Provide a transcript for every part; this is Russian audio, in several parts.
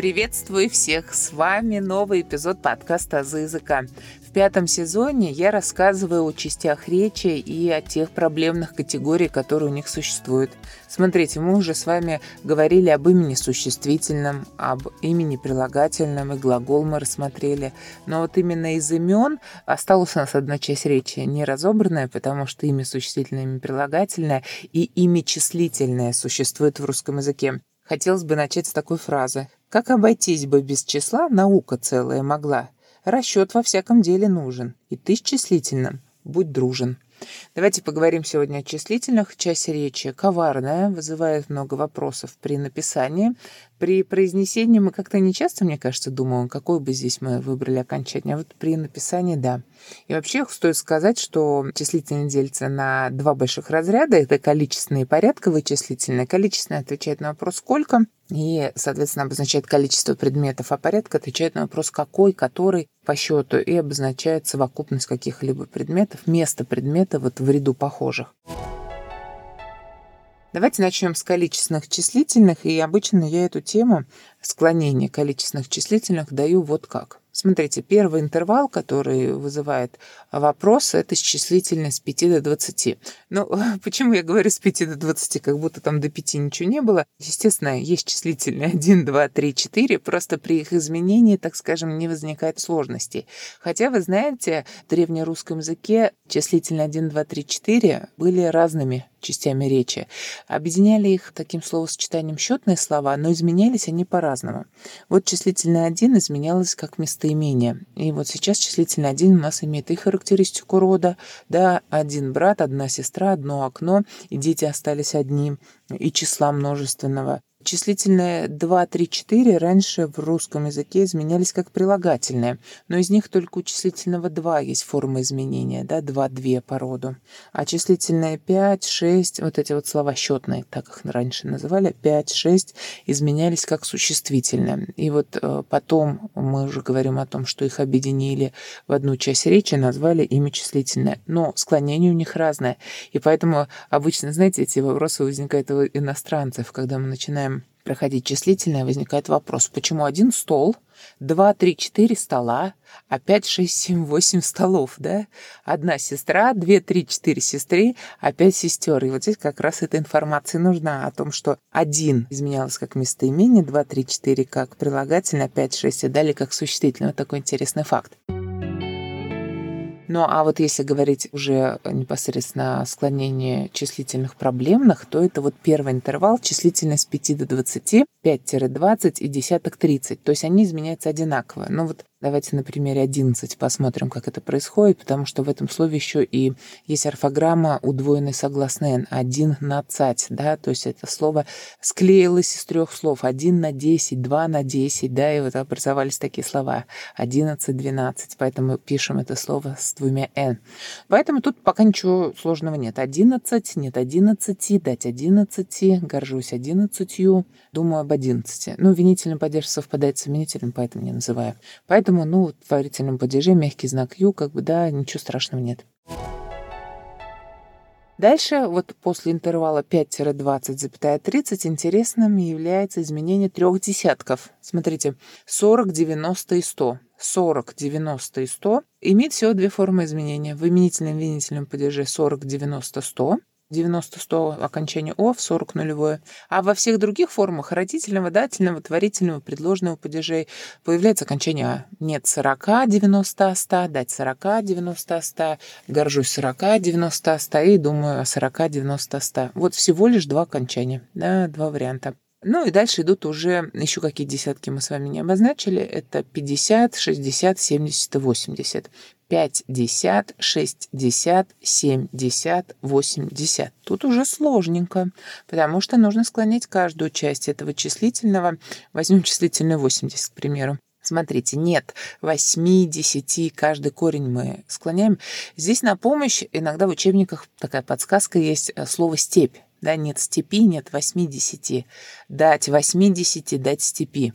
Приветствую всех! С вами новый эпизод подкаста «Азы языка». В пятом сезоне я рассказываю о частях речи и о тех проблемных категориях, которые у них существуют. Смотрите, мы уже с вами говорили об имени существительном, об имени прилагательном и глагол мы рассмотрели. Но вот именно из имен осталась у нас одна часть речи не разобранная, потому что имя существительное, имя прилагательное и имя числительное существует в русском языке. Хотелось бы начать с такой фразы. Как обойтись бы без числа, наука целая могла. Расчет во всяком деле нужен. И ты с числительным будь дружен. Давайте поговорим сегодня о числительных. Часть речи коварная, вызывает много вопросов при написании. При произнесении мы как-то не часто, мне кажется, думаем, какой бы здесь мы выбрали окончание. А вот при написании, да. И вообще стоит сказать, что числительное делится на два больших разряда. Это количественное и порядковое числительное. Количественное отвечает на вопрос «сколько», и, соответственно, обозначает количество предметов, а порядок отвечает на вопрос «какой», «который» по счету и обозначает совокупность каких-либо предметов, место предмета вот в ряду похожих. Давайте начнем с количественных числительных, и обычно я эту тему склонения количественных числительных даю вот как. Смотрите, первый интервал, который вызывает вопрос, это числительность с 5 до 20. Ну, почему я говорю с 5 до 20, как будто там до 5 ничего не было? Естественно, есть числительные 1, 2, 3, 4, просто при их изменении, так скажем, не возникает сложностей. Хотя, вы знаете, в древнерусском языке числительные 1, 2, 3, 4 были разными частями речи. Объединяли их таким словосочетанием счетные слова, но изменялись они по-разному. Вот числительное один изменялось как местоимение. И вот сейчас числительное один у нас имеет и характеристику рода, да, один брат, одна сестра, одно окно, и дети остались одни, и числа множественного. Числительные 2, 3, 4 раньше в русском языке изменялись как прилагательные, но из них только у числительного 2 есть форма изменения, да, 2, 2 по роду. А числительные 5, 6, вот эти вот слова счетные, так их раньше называли, 5, 6 изменялись как существительные. И вот э, потом мы уже говорим о том, что их объединили в одну часть речи, назвали имя числительное. Но склонение у них разное. И поэтому обычно, знаете, эти вопросы возникают у иностранцев, когда мы начинаем проходить числительное, возникает вопрос, почему один стол, два, три, четыре стола, а пять, шесть, семь, восемь столов, да? Одна сестра, две, три, четыре сестры, а пять сестер. И вот здесь как раз эта информация нужна о том, что один изменялось как местоимение, два, три, четыре как прилагательное, пять, шесть и далее как существительное. Вот такой интересный факт. Ну а вот если говорить уже непосредственно о склонении числительных проблемных, то это вот первый интервал числительность 5 до 20, 5-20 и десяток 30. То есть они изменяются одинаково. Но вот Давайте на примере 11 посмотрим, как это происходит, потому что в этом слове еще и есть орфограмма удвоенной согласной «н» – «один на цать», да, то есть это слово склеилось из трех слов – «один на 10», «два на 10», да, и вот образовались такие слова – «одиннадцать», «двенадцать», поэтому пишем это слово с двумя «н». Поэтому тут пока ничего сложного нет. «Одиннадцать», нет «одиннадцати», дать «одиннадцати», горжусь «одиннадцатью», думаю об «одиннадцати». Ну, винительный падеж совпадает с именительным, поэтому не называю. Поэтому Поэтому, ну, в творительном падеже мягкий знак Ю, как бы, да, ничего страшного нет. Дальше, вот после интервала 5-20,30, интересным является изменение трех десятков. Смотрите, 40, 90 и 100. 40, 90 и 100 имеет всего две формы изменения. В именительном и винительном падеже 40, 90, 100. 90-100 окончание «о» в 40 нулевое. А во всех других формах родительного, дательного, творительного, предложенного падежей появляется окончание «а». Нет 40, 90, 100, дать 40, 90, 100, горжусь 40, 90, 100 и думаю о 40, 90, 100. Вот всего лишь два окончания, да, два варианта. Ну и дальше идут уже еще какие десятки мы с вами не обозначили. Это 50, 60, 70 и 80. 50, 60, 70, 80. Тут уже сложненько, потому что нужно склонять каждую часть этого числительного. Возьмем числительное 80, к примеру. Смотрите, нет 8, 10, каждый корень мы склоняем. Здесь на помощь иногда в учебниках такая подсказка есть э, слово «степь». Да, нет степи, нет 80, дать 80, дать степи.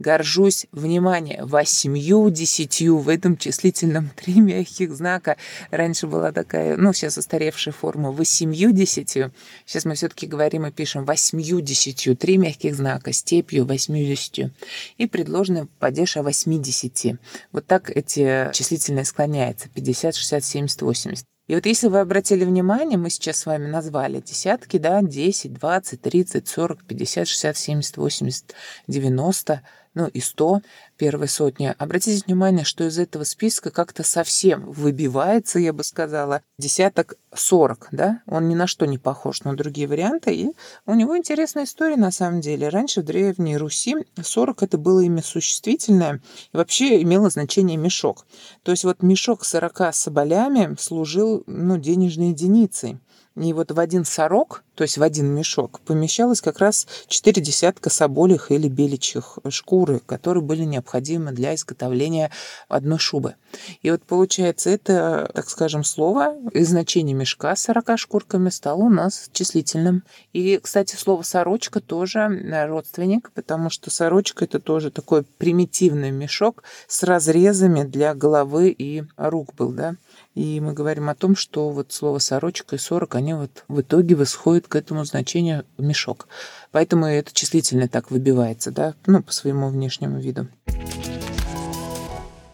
Горжусь, внимание, восьмью, десятью в этом числительном три мягких знака. Раньше была такая, ну, сейчас устаревшая форма, восемью, десятью. Сейчас мы все-таки говорим и пишем восьмью, десятью, три мягких знака, степью, восьмидесятью. И предложенный падеж о восьмидесяти. Вот так эти числительные склоняются, 50, 60, 70, 80. И вот если вы обратили внимание, мы сейчас с вами назвали десятки, да, 10, 20, 30, 40, 50, 60, 70, 80, 90, ну и 100 первой сотни. Обратите внимание, что из этого списка как-то совсем выбивается, я бы сказала, десяток 40, да? Он ни на что не похож на другие варианты, и у него интересная история на самом деле. Раньше в Древней Руси 40 это было имя существительное, и вообще имело значение мешок. То есть вот мешок с 40 соболями служил, ну, денежной единицей. И вот в один сорок, то есть в один мешок, помещалось как раз четыре десятка соболих или беличьих шкуры, которые были необходимы для изготовления одной шубы. И вот получается, это, так скажем, слово из значения мешка с 40 шкурками стало у нас числительным. И, кстати, слово «сорочка» тоже родственник, потому что сорочка — это тоже такой примитивный мешок с разрезами для головы и рук был, да. И мы говорим о том, что вот слово «сорочка» и «сорок», они вот в итоге восходят к этому значению «мешок». Поэтому это числительное так выбивается, да, ну, по своему внешнему виду.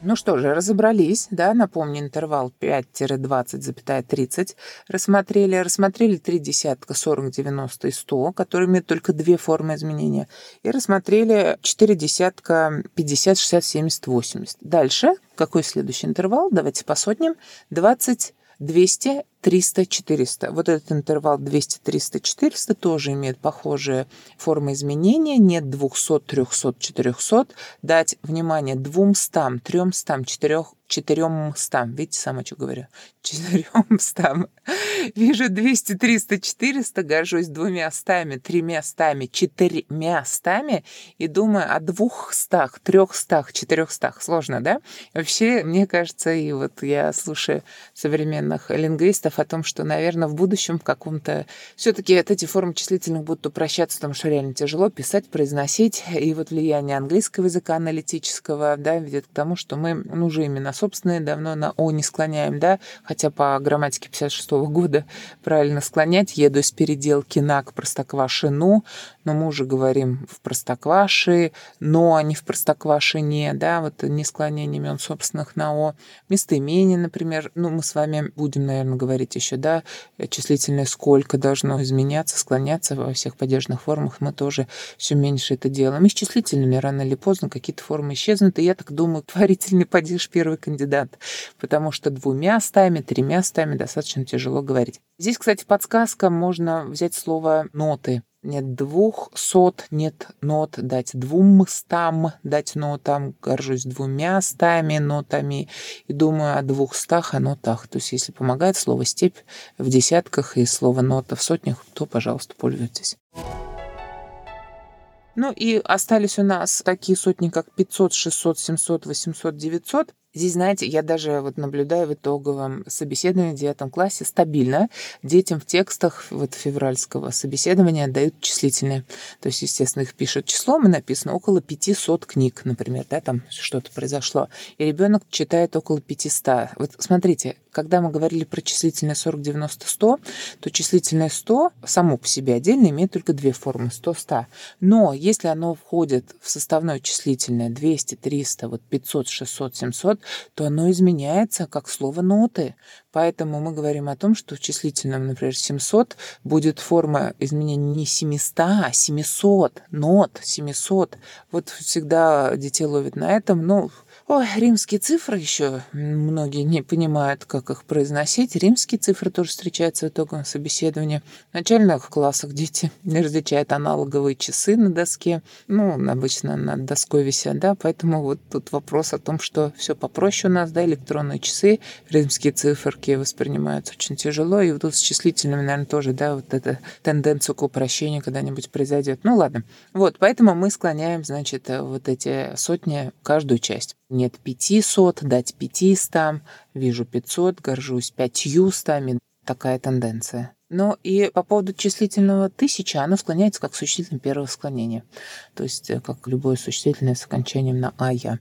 Ну что же, разобрались, да, напомню, интервал 5-20,30 рассмотрели. Рассмотрели три десятка 40, 90 и 100, которые имеют только две формы изменения. И рассмотрели четыре десятка 50, 60, 70, 80. Дальше, какой следующий интервал? Давайте по сотням. 20, 200, 300, 400. Вот этот интервал 200, 300, 400 тоже имеет похожие формы изменения. Нет 200, 300, 400. Дать, внимание, 200, 300, 400, четыремстам. Видите, сама что говорю? Четыремстам. Вижу 200, 300, 400, горжусь двумя стами, тремя стами, четырьмя стами и думаю о двухстах, трехстах, четырехстах. Сложно, да? Вообще, мне кажется, и вот я слушаю современных лингвистов о том, что, наверное, в будущем в каком-то... все таки вот эти формы числительных будут упрощаться, потому что реально тяжело писать, произносить. И вот влияние английского языка аналитического, да, ведет к тому, что мы, ну, уже именно собственные давно на «о» не склоняем, да, хотя по грамматике 56 -го года правильно склонять. Еду из переделки на к простоквашину, но мы уже говорим в простокваши, но, а не в простоквашине, да, вот не склонение имен собственных на «о». Местоимение, например, ну, мы с вами будем, наверное, говорить еще, да, числительное «сколько» должно изменяться, склоняться во всех падежных формах, мы тоже все меньше это делаем. И с числительными рано или поздно какие-то формы исчезнут, и я так думаю, творительный падеж первый кандидат, потому что двумя стами, тремя стами достаточно тяжело говорить. Здесь, кстати, подсказка, можно взять слово «ноты». Нет двух сот, нет нот, дать двум стам, дать нотам, горжусь двумя стами нотами и думаю о двухстах, о нотах. То есть, если помогает слово «степь» в десятках и слово «нота» в сотнях, то, пожалуйста, пользуйтесь. Ну и остались у нас такие сотни, как 500, 600, 700, 800, 900. Здесь, знаете, я даже вот наблюдаю в итоговом собеседовании в девятом классе стабильно детям в текстах вот февральского собеседования дают числительные. То есть, естественно, их пишут числом, и написано около 500 книг, например, да, там что-то произошло. И ребенок читает около 500. Вот смотрите, когда мы говорили про числительное 40, 90, 100, то числительное 100 само по себе отдельно имеет только две формы 100, 100. Но если оно входит в составное числительное 200, 300, вот 500, 600, 700, то оно изменяется как слово ноты. Поэтому мы говорим о том, что в числительном, например, 700 будет форма изменения не 700, а 700, нот, 700. Вот всегда детей ловят на этом. Ну, Ой, римские цифры еще многие не понимают, как их произносить. Римские цифры тоже встречаются в итоговом собеседовании. В начальных классах дети различают аналоговые часы на доске. Ну, обычно над доской висят, да, поэтому вот тут вопрос о том, что все попроще у нас, да, электронные часы, римские циферки воспринимаются очень тяжело, и вот тут с числительными, наверное, тоже, да, вот эта тенденция к упрощению когда-нибудь произойдет. Ну, ладно. Вот, поэтому мы склоняем, значит, вот эти сотни каждую часть. Нет пятисот, дать пятистам, вижу пятьсот, горжусь пятьюстами. Такая тенденция. Но и по поводу числительного тысяча, оно склоняется как существительное первого склонения. То есть э, как любое существительное с окончанием на «ая».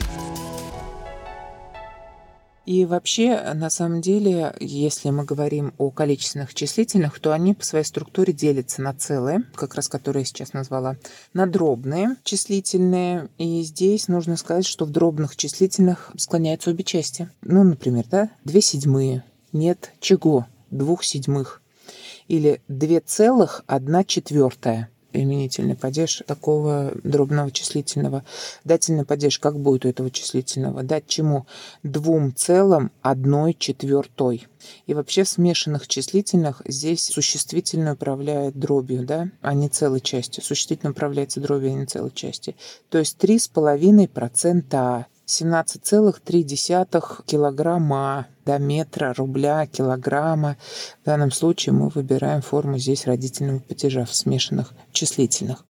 И вообще, на самом деле, если мы говорим о количественных числительных, то они по своей структуре делятся на целые, как раз которые я сейчас назвала, на дробные числительные. И здесь нужно сказать, что в дробных числительных склоняются обе части. Ну, например, да, две седьмые, нет чего, двух седьмых. Или две целых, одна четвертая именительный падеж такого дробного числительного. Дательный падеж как будет у этого числительного? Дать чему? Двум целым одной четвертой. И вообще в смешанных числительных здесь существительное управляет дробью, да, а не целой частью. Существительное управляется дробью, а не целой частью. То есть три с половиной процента 17,3 килограмма до метра, рубля, килограмма. В данном случае мы выбираем форму здесь родительного падежа в смешанных числительных.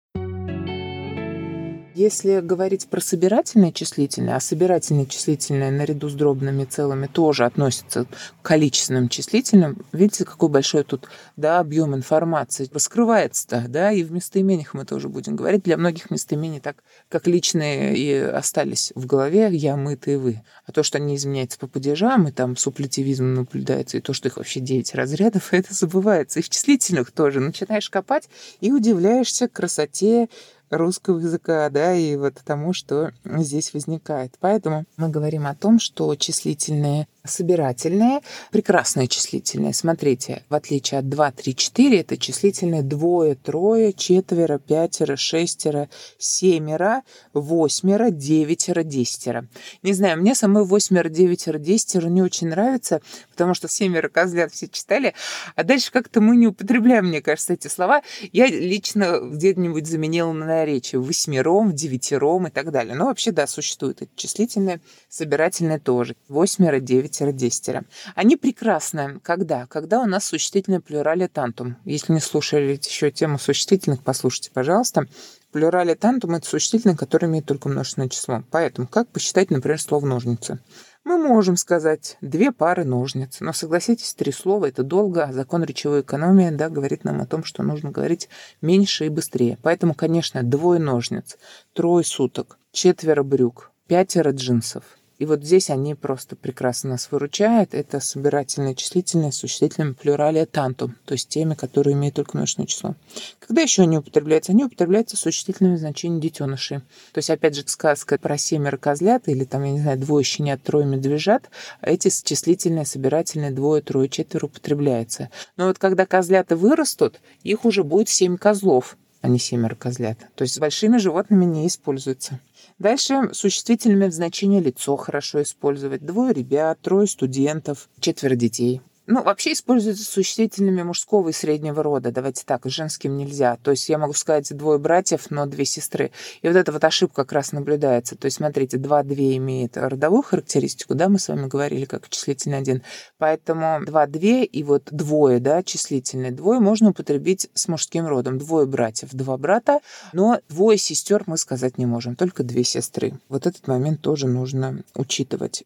Если говорить про собирательное числительное, а собирательное числительное наряду с дробными целыми тоже относится к количественным числительным, видите, какой большой тут да, объем информации раскрывается-то, да, и в местоимениях мы тоже будем говорить. Для многих местоимений так, как личные и остались в голове, я, мы, ты, вы. А то, что они изменяются по падежам, и там суплетивизм наблюдается, и то, что их вообще 9 разрядов, это забывается. И в числительных тоже. Начинаешь копать и удивляешься красоте русского языка, да, и вот тому, что здесь возникает. Поэтому мы говорим о том, что числительные собирательное, прекрасное числительное. Смотрите, в отличие от 2, 3, 4, это числительные двое, трое, четверо, пятеро, шестеро, семеро, восьмеро, девятеро, десятеро. Не знаю, мне самой восьмеро, девятеро, десятеро не очень нравится, потому что семеро козлят все читали, а дальше как-то мы не употребляем, мне кажется, эти слова. Я лично где-нибудь заменила на наречие восьмером, девятером и так далее. Но вообще, да, существует это числительное, собирательное тоже. Восьмеро, девять 5-10. Они прекрасны. Когда? Когда у нас существительное плюрале тантум. Если не слушали еще тему существительных, послушайте, пожалуйста. Плюрале тантум – это существительное, которое имеет только множественное число. Поэтому как посчитать, например, слово «ножницы»? Мы можем сказать «две пары ножниц», но, согласитесь, три слова – это долго, а закон речевой экономии да, говорит нам о том, что нужно говорить меньше и быстрее. Поэтому, конечно, двое ножниц, трое суток, четверо брюк, пятеро джинсов – и вот здесь они просто прекрасно нас выручают. Это собирательные числительные с существительными плюралия тантум, то есть теми, которые имеют только множественное число. Когда еще они употребляются? Они употребляются с существительными значениями детенышей. То есть, опять же, сказка про семеро козлят или там, я не знаю, двое щенят, трое медвежат, эти числительные, собирательные двое, трое, четверо употребляются. Но вот когда козлята вырастут, их уже будет семь козлов, а не семеро козлят. То есть с большими животными не используется. Дальше существительными в значении лицо хорошо использовать. Двое ребят, трое студентов, четверо детей. Ну, вообще используются существительными мужского и среднего рода. Давайте так, женским нельзя. То есть я могу сказать двое братьев, но две сестры. И вот эта вот ошибка как раз наблюдается. То есть, смотрите, два-две имеет родовую характеристику, да, мы с вами говорили, как числительный один. Поэтому два-две и вот двое, да, числительные. Двое можно употребить с мужским родом. Двое братьев, два брата, но двое сестер мы сказать не можем, только две сестры. Вот этот момент тоже нужно учитывать.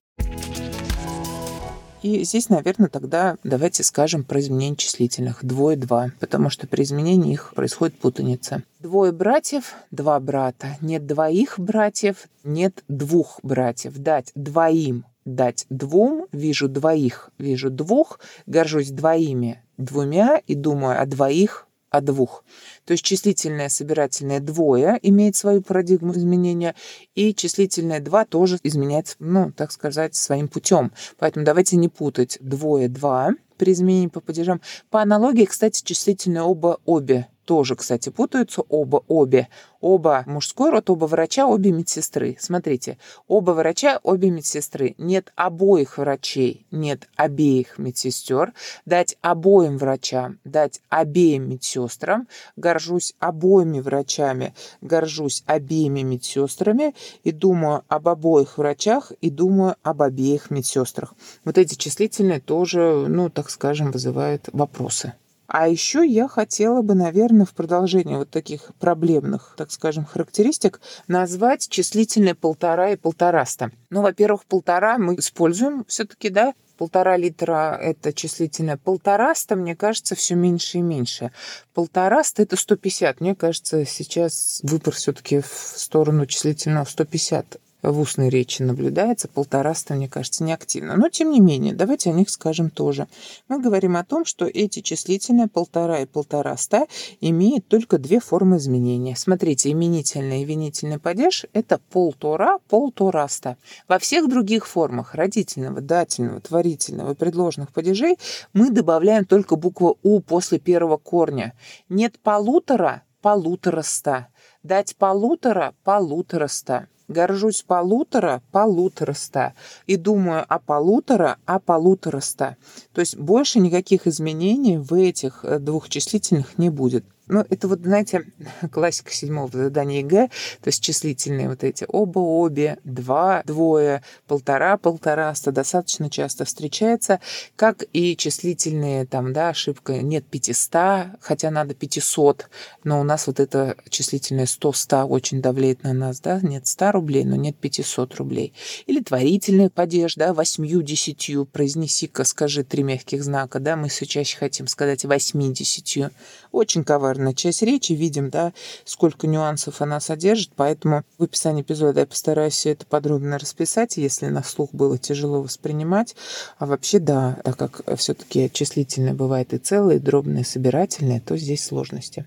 И здесь, наверное, тогда давайте скажем про изменение числительных. Двое-два, потому что при изменении их происходит путаница. Двое братьев, два брата. Нет двоих братьев, нет двух братьев. Дать двоим, дать двум, вижу двоих, вижу двух, горжусь двоими, двумя и думаю о двоих, о двух. То есть числительное собирательное двое имеет свою парадигму изменения, и числительное два тоже изменяется, ну, так сказать, своим путем. Поэтому давайте не путать двое-два при изменении по падежам. По аналогии, кстати, числительное оба-обе тоже, кстати, путаются оба, обе. Оба мужской род, оба врача, обе медсестры. Смотрите, оба врача, обе медсестры. Нет обоих врачей, нет обеих медсестер. Дать обоим врачам, дать обеим медсестрам. Горжусь обоими врачами, горжусь обеими медсестрами и думаю об обоих врачах и думаю об обеих медсестрах. Вот эти числительные тоже, ну, так скажем, вызывают вопросы. А еще я хотела бы, наверное, в продолжении вот таких проблемных, так скажем, характеристик назвать числительные полтора и полтораста. Ну, во-первых, полтора мы используем все-таки, да, полтора литра – это числительное. Полтораста, мне кажется, все меньше и меньше. Полтораста – это 150. Мне кажется, сейчас выбор все-таки в сторону числительного 150 в устной речи наблюдается, полтораста, мне кажется, неактивно. Но, тем не менее, давайте о них скажем тоже. Мы говорим о том, что эти числительные полтора и полтораста имеют только две формы изменения. Смотрите, именительный и винительный падеж – это полтора, полтораста. Во всех других формах родительного, дательного, творительного и предложных падежей мы добавляем только букву «у» после первого корня. Нет полутора – полутораста. Дать полутора – полутораста горжусь полутора, полутораста. И думаю о полутора, о полутораста. То есть больше никаких изменений в этих э, двух числительных не будет. Ну, это вот, знаете, классика седьмого задания ЕГЭ, то есть числительные вот эти. Оба-обе, два, двое, полтора, полтораста достаточно часто встречается, как и числительные, там, да, ошибка, нет пятиста, хотя надо пятисот, но у нас вот это числительное сто, ста очень давлеет на нас, да, нет ста рублей, но нет пятисот рублей. Или творительный падеж, да, восьмью, десятью, произнеси-ка, скажи три мягких знака, да, мы чаще хотим сказать восьмидесятью. Очень коварно популярная часть речи, видим, да, сколько нюансов она содержит, поэтому в описании эпизода я постараюсь все это подробно расписать, если на слух было тяжело воспринимать. А вообще, да, так как все-таки числительное бывает и целое, и дробное, и собирательное, то здесь сложности.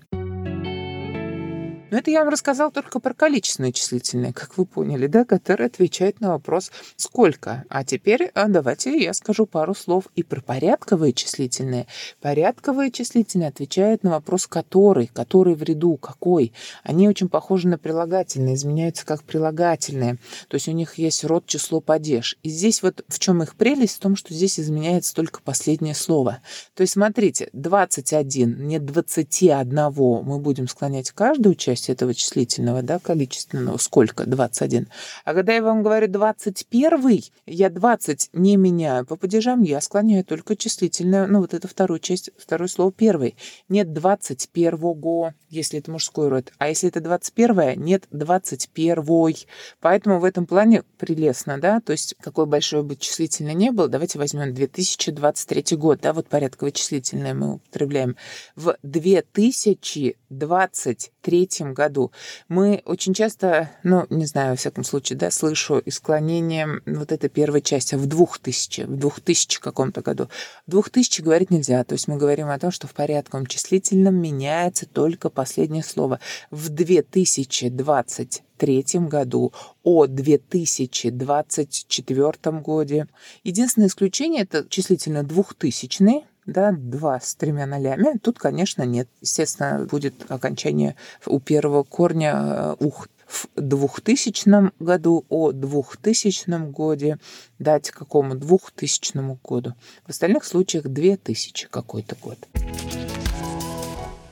Но это я вам рассказал только про количественное числительное, как вы поняли, да, которое отвечает на вопрос «сколько?». А теперь а давайте я скажу пару слов и про порядковые числительные. Порядковые числительные отвечают на вопрос «который?», «который в ряду?», «какой?». Они очень похожи на прилагательные, изменяются как прилагательные. То есть у них есть род, число, падеж. И здесь вот в чем их прелесть? В том, что здесь изменяется только последнее слово. То есть смотрите, 21, не 21 мы будем склонять каждую часть часть этого числительного, да, количественного, сколько? 21. А когда я вам говорю 21, я 20 не меняю по падежам, я склоняю только числительное, ну, вот это вторую часть, второе слово первый. Нет 21, если это мужской род. А если это 21, нет 21. Поэтому в этом плане прелестно, да, то есть какой большой бы числительное не было, давайте возьмем 2023 год, да, вот порядковое числительное мы употребляем. В 2023 году. Мы очень часто, ну, не знаю, во всяком случае, да, слышу и склонение вот этой первой части в 2000, в 2000 каком-то году. В 2000 говорить нельзя, то есть мы говорим о том, что в порядковом числительном меняется только последнее слово. В 2020 третьем году, о 2024 году. Единственное исключение – это числительно двухтысячный, да, два с тремя нолями. Тут, конечно, нет. Естественно, будет окончание у первого корня э, ух в 2000 году, о 2000 годе, дать какому 2000 году. В остальных случаях 2000 какой-то год.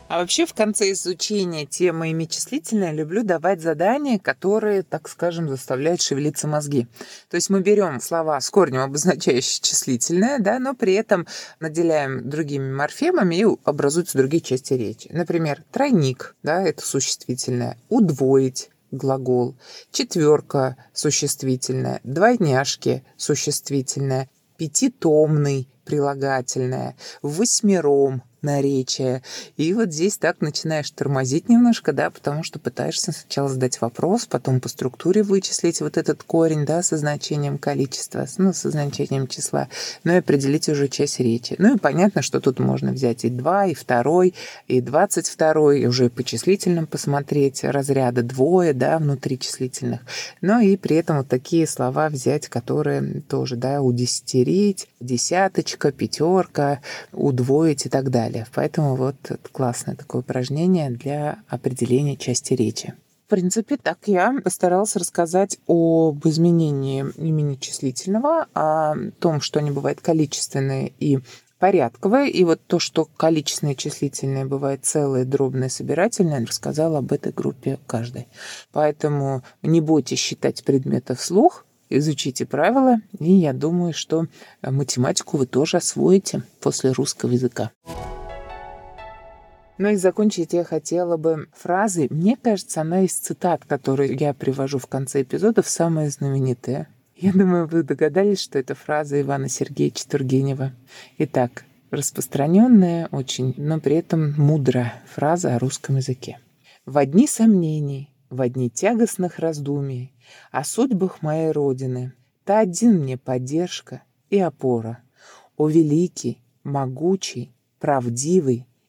А вообще в конце изучения темы ими числительное люблю давать задания, которые, так скажем, заставляют шевелиться мозги. То есть мы берем слова с корнем, обозначающие числительное, да, но при этом наделяем другими морфемами и образуются другие части речи. Например, тройник, да, это существительное, удвоить, глагол, четверка существительное, двойняшки существительное, пятитомный прилагательное, восьмером наречия. И вот здесь так начинаешь тормозить немножко, да, потому что пытаешься сначала задать вопрос, потом по структуре вычислить вот этот корень, да, со значением количества, ну, со значением числа, ну и определить уже часть речи. Ну и понятно, что тут можно взять и 2, и 2, и 22, и уже по числительным посмотреть разряда двое, да, внутри числительных. Но и при этом вот такие слова взять, которые тоже, да, удесятерить, десяточка, пятерка, удвоить и так далее далее. Поэтому вот классное такое упражнение для определения части речи. В принципе, так я постарался рассказать об изменении имени числительного, о том, что они бывают количественные и порядковое. И вот то, что количественное и числительное бывает целое, дробное, собирательное, рассказала об этой группе каждой. Поэтому не бойтесь считать предметы вслух, изучите правила, и я думаю, что математику вы тоже освоите после русского языка. Ну и закончить я хотела бы фразой. Мне кажется, она из цитат, которые я привожу в конце эпизодов, самая знаменитая. Я думаю, вы догадались, что это фраза Ивана Сергеевича Тургенева. Итак, распространенная очень, но при этом мудрая фраза о русском языке. «В одни сомнений, в одни тягостных раздумий о судьбах моей Родины, ты один мне поддержка и опора. О великий, могучий, правдивый,